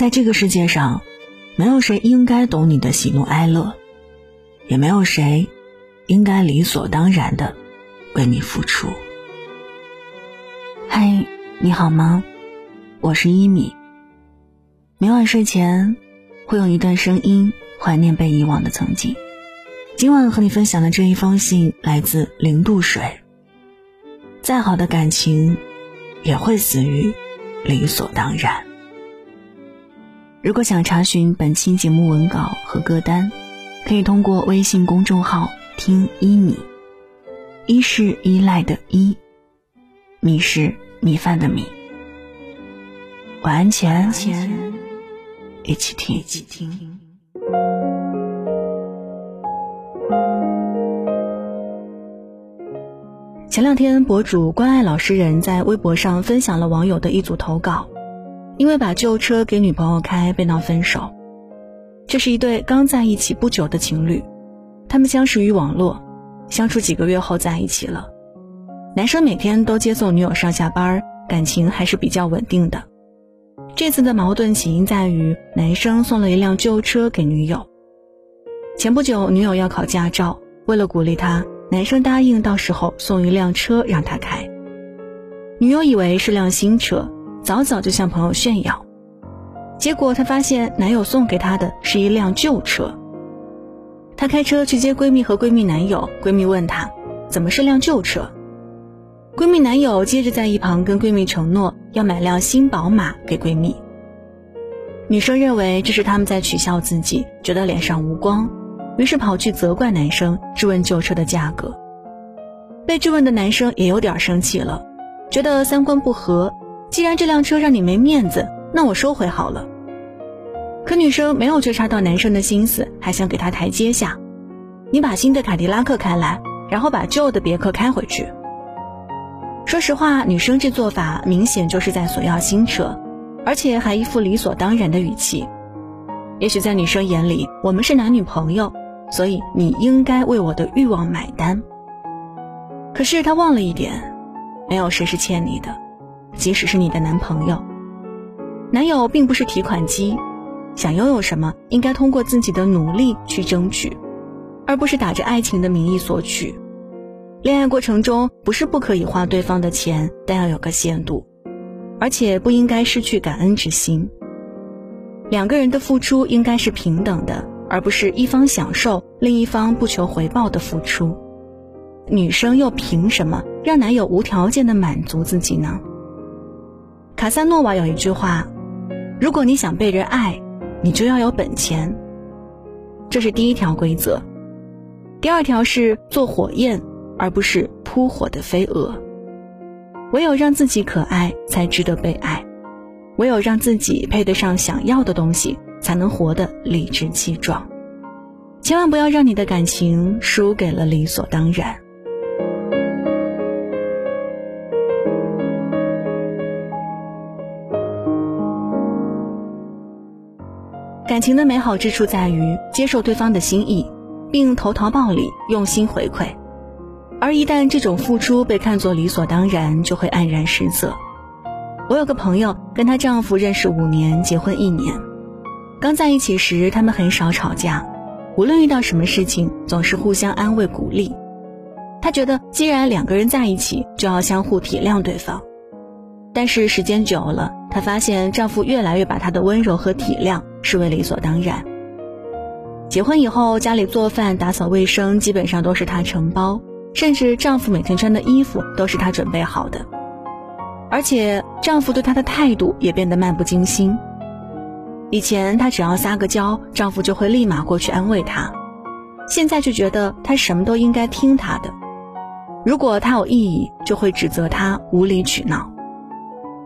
在这个世界上，没有谁应该懂你的喜怒哀乐，也没有谁应该理所当然的为你付出。嗨，你好吗？我是一米。每晚睡前会用一段声音怀念被遗忘的曾经。今晚和你分享的这一封信来自零度水。再好的感情，也会死于理所当然。如果想查询本期节目文稿和歌单，可以通过微信公众号“听一米”，一是依赖的依，米是米饭的米。晚安前，一起听，一起听。前两天，博主关爱老实人在微博上分享了网友的一组投稿，因为把旧车给女朋友开被闹分手。这是一对刚在一起不久的情侣，他们相识于网络，相处几个月后在一起了。男生每天都接送女友上下班，感情还是比较稳定的。这次的矛盾起因在于男生送了一辆旧车给女友。前不久，女友要考驾照，为了鼓励她。男生答应到时候送一辆车让他开，女友以为是辆新车，早早就向朋友炫耀，结果她发现男友送给她的是一辆旧车。她开车去接闺蜜和闺蜜男友，闺蜜问她怎么是辆旧车，闺蜜男友接着在一旁跟闺蜜承诺要买辆新宝马给闺蜜。女生认为这是他们在取笑自己，觉得脸上无光。于是跑去责怪男生，质问旧车的价格。被质问的男生也有点生气了，觉得三观不合。既然这辆车让你没面子，那我收回好了。可女生没有觉察到男生的心思，还想给他台阶下。你把新的凯迪拉克开来，然后把旧的别克开回去。说实话，女生这做法明显就是在索要新车，而且还一副理所当然的语气。也许在女生眼里，我们是男女朋友。所以你应该为我的欲望买单。可是他忘了一点，没有谁是欠你的，即使是你的男朋友。男友并不是提款机，想拥有什么应该通过自己的努力去争取，而不是打着爱情的名义索取。恋爱过程中不是不可以花对方的钱，但要有个限度，而且不应该失去感恩之心。两个人的付出应该是平等的。而不是一方享受，另一方不求回报的付出，女生又凭什么让男友无条件的满足自己呢？卡萨诺瓦有一句话：“如果你想被人爱，你就要有本钱。”这是第一条规则。第二条是做火焰，而不是扑火的飞蛾。唯有让自己可爱，才值得被爱；唯有让自己配得上想要的东西。才能活得理直气壮，千万不要让你的感情输给了理所当然。感情的美好之处在于接受对方的心意，并投桃报李，用心回馈。而一旦这种付出被看作理所当然，就会黯然失色。我有个朋友，跟她丈夫认识五年，结婚一年。刚在一起时，他们很少吵架，无论遇到什么事情，总是互相安慰鼓励。她觉得，既然两个人在一起，就要相互体谅对方。但是时间久了，她发现丈夫越来越把她的温柔和体谅视为理所当然。结婚以后，家里做饭、打扫卫生基本上都是她承包，甚至丈夫每天穿的衣服都是她准备好的。而且，丈夫对她的态度也变得漫不经心。以前她只要撒个娇，丈夫就会立马过去安慰她，现在就觉得她什么都应该听她的。如果她有异议，就会指责她无理取闹。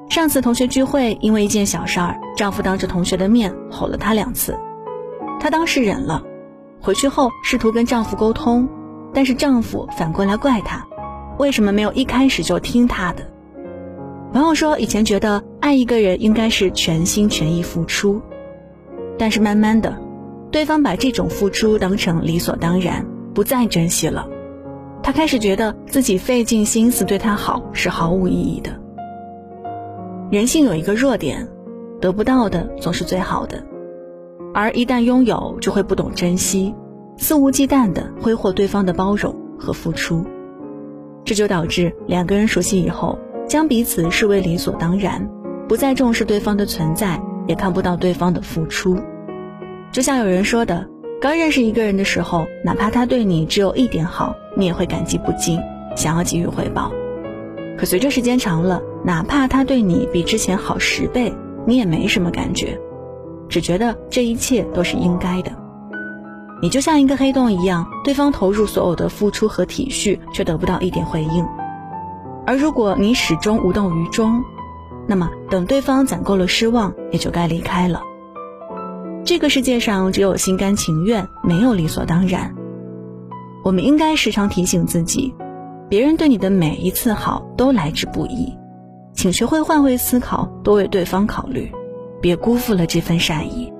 上次同学聚会，因为一件小事儿，丈夫当着同学的面吼了她两次，她当时忍了，回去后试图跟丈夫沟通，但是丈夫反过来怪她，为什么没有一开始就听她的？朋友说，以前觉得爱一个人应该是全心全意付出。但是慢慢的，对方把这种付出当成理所当然，不再珍惜了。他开始觉得自己费尽心思对他好是毫无意义的。人性有一个弱点，得不到的总是最好的，而一旦拥有，就会不懂珍惜，肆无忌惮地挥霍对方的包容和付出，这就导致两个人熟悉以后，将彼此视为理所当然，不再重视对方的存在，也看不到对方的付出。就像有人说的，刚认识一个人的时候，哪怕他对你只有一点好，你也会感激不尽，想要给予回报。可随着时间长了，哪怕他对你比之前好十倍，你也没什么感觉，只觉得这一切都是应该的。你就像一个黑洞一样，对方投入所有的付出和体恤，却得不到一点回应。而如果你始终无动于衷，那么等对方攒够了失望，也就该离开了。这个世界上只有心甘情愿，没有理所当然。我们应该时常提醒自己。别人对你的每一次好都来之不易，请学会换位思考，多为对方考虑，别辜负了这份善意。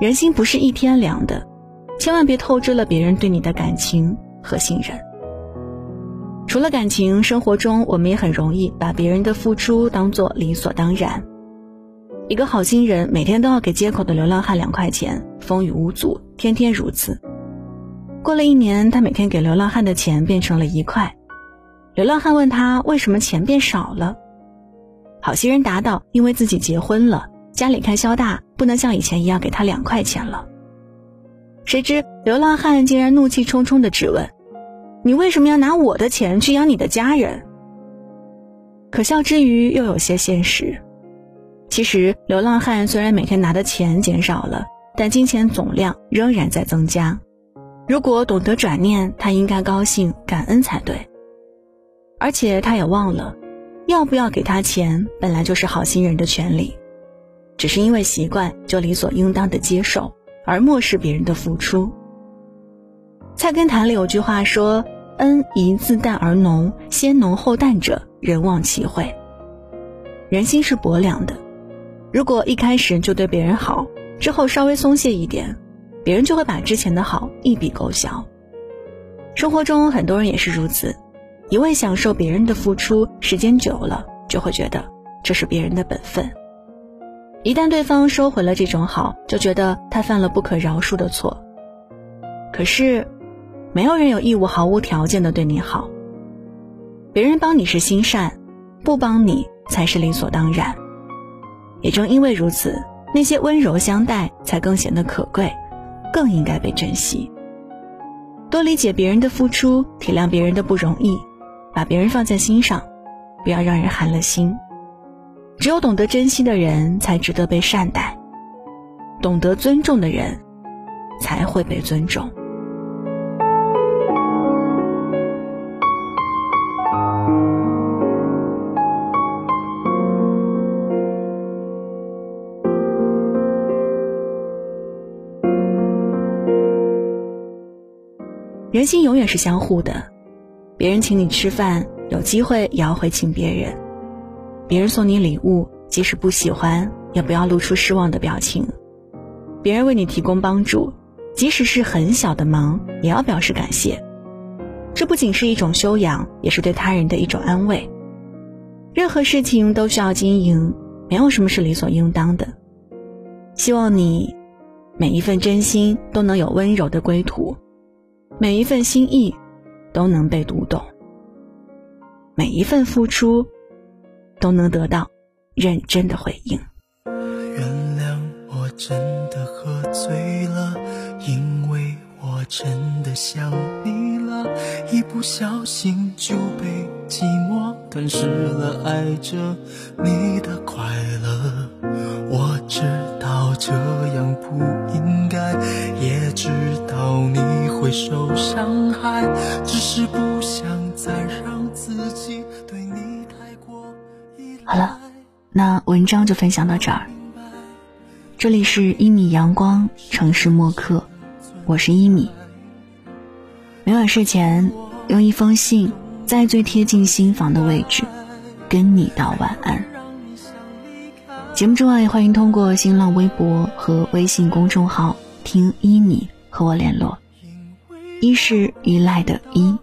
人心不是一天凉的，千万别透支了别人对你的感情和信任。除了感情，生活中我们也很容易把别人的付出当做理所当然。一个好心人每天都要给街口的流浪汉两块钱，风雨无阻，天天如此。过了一年，他每天给流浪汉的钱变成了一块。流浪汉问他为什么钱变少了，好心人答道：“因为自己结婚了，家里开销大，不能像以前一样给他两块钱了。”谁知流浪汉竟然怒气冲冲的质问：“你为什么要拿我的钱去养你的家人？”可笑之余又有些现实。其实流浪汉虽然每天拿的钱减少了，但金钱总量仍然在增加。如果懂得转念，他应该高兴感恩才对。而且他也忘了，要不要给他钱本来就是好心人的权利，只是因为习惯就理所应当的接受，而漠视别人的付出。菜根谭里有句话说：“恩宜自淡而浓，先浓后淡者，人忘其惠。”人心是薄凉的，如果一开始就对别人好，之后稍微松懈一点。别人就会把之前的好一笔勾销。生活中很多人也是如此，一味享受别人的付出，时间久了就会觉得这是别人的本分。一旦对方收回了这种好，就觉得他犯了不可饶恕的错。可是，没有人有义务毫无条件的对你好。别人帮你是心善，不帮你才是理所当然。也正因为如此，那些温柔相待才更显得可贵。更应该被珍惜。多理解别人的付出，体谅别人的不容易，把别人放在心上，不要让人寒了心。只有懂得珍惜的人，才值得被善待；懂得尊重的人，才会被尊重。人心永远是相互的，别人请你吃饭，有机会也要回请别人；别人送你礼物，即使不喜欢，也不要露出失望的表情；别人为你提供帮助，即使是很小的忙，也要表示感谢。这不仅是一种修养，也是对他人的一种安慰。任何事情都需要经营，没有什么是理所应当的。希望你每一份真心都能有温柔的归途。每一份心意都能被读懂，每一份付出都能得到认真的回应。原谅我真的喝醉了，因我真的想你了，一不小心就被寂寞吞噬了，爱着你的快乐。我知道这样不应该，也知道你会受伤害，只是不想再让自己对你太过依赖。好了，那文章就分享到这儿。这里是一米阳光城市默客，我是一米。每晚睡前用一封信，在最贴近心房的位置，跟你道晚安。节目之外，欢迎通过新浪微博和微信公众号“听一米”和我联络。一是依赖的依，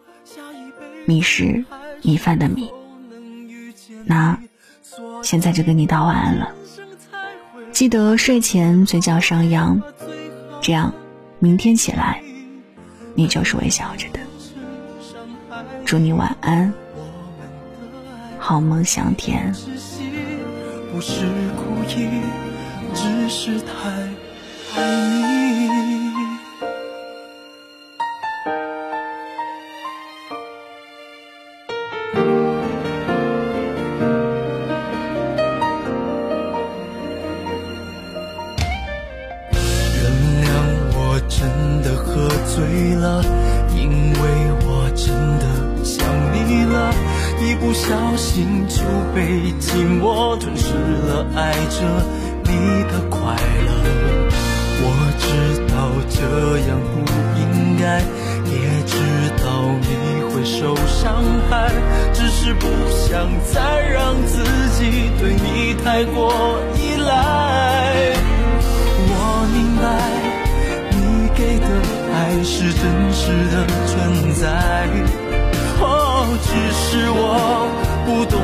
米是米饭的米。那现在就跟你道晚安了，记得睡前嘴角上扬，这样明天起来你就是微笑着的。祝你晚安，好梦香甜。不是故意，只是太爱你。也知道你会受伤害，只是不想再让自己对你太过依赖。我明白你给的。爱是真实的存在，哦，只是我不懂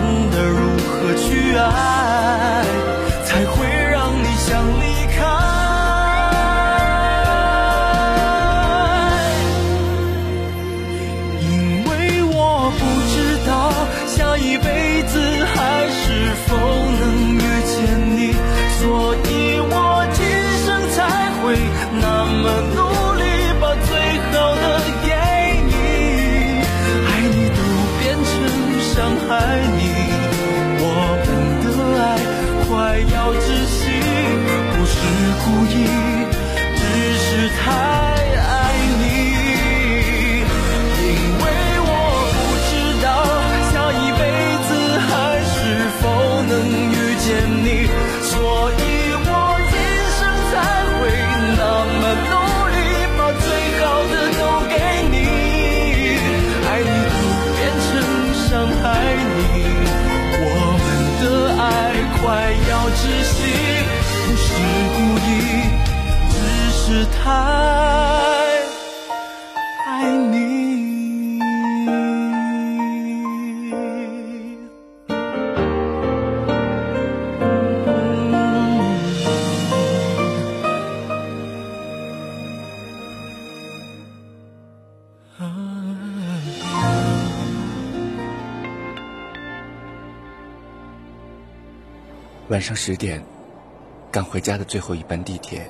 爱爱你。晚上十点，赶回家的最后一班地铁。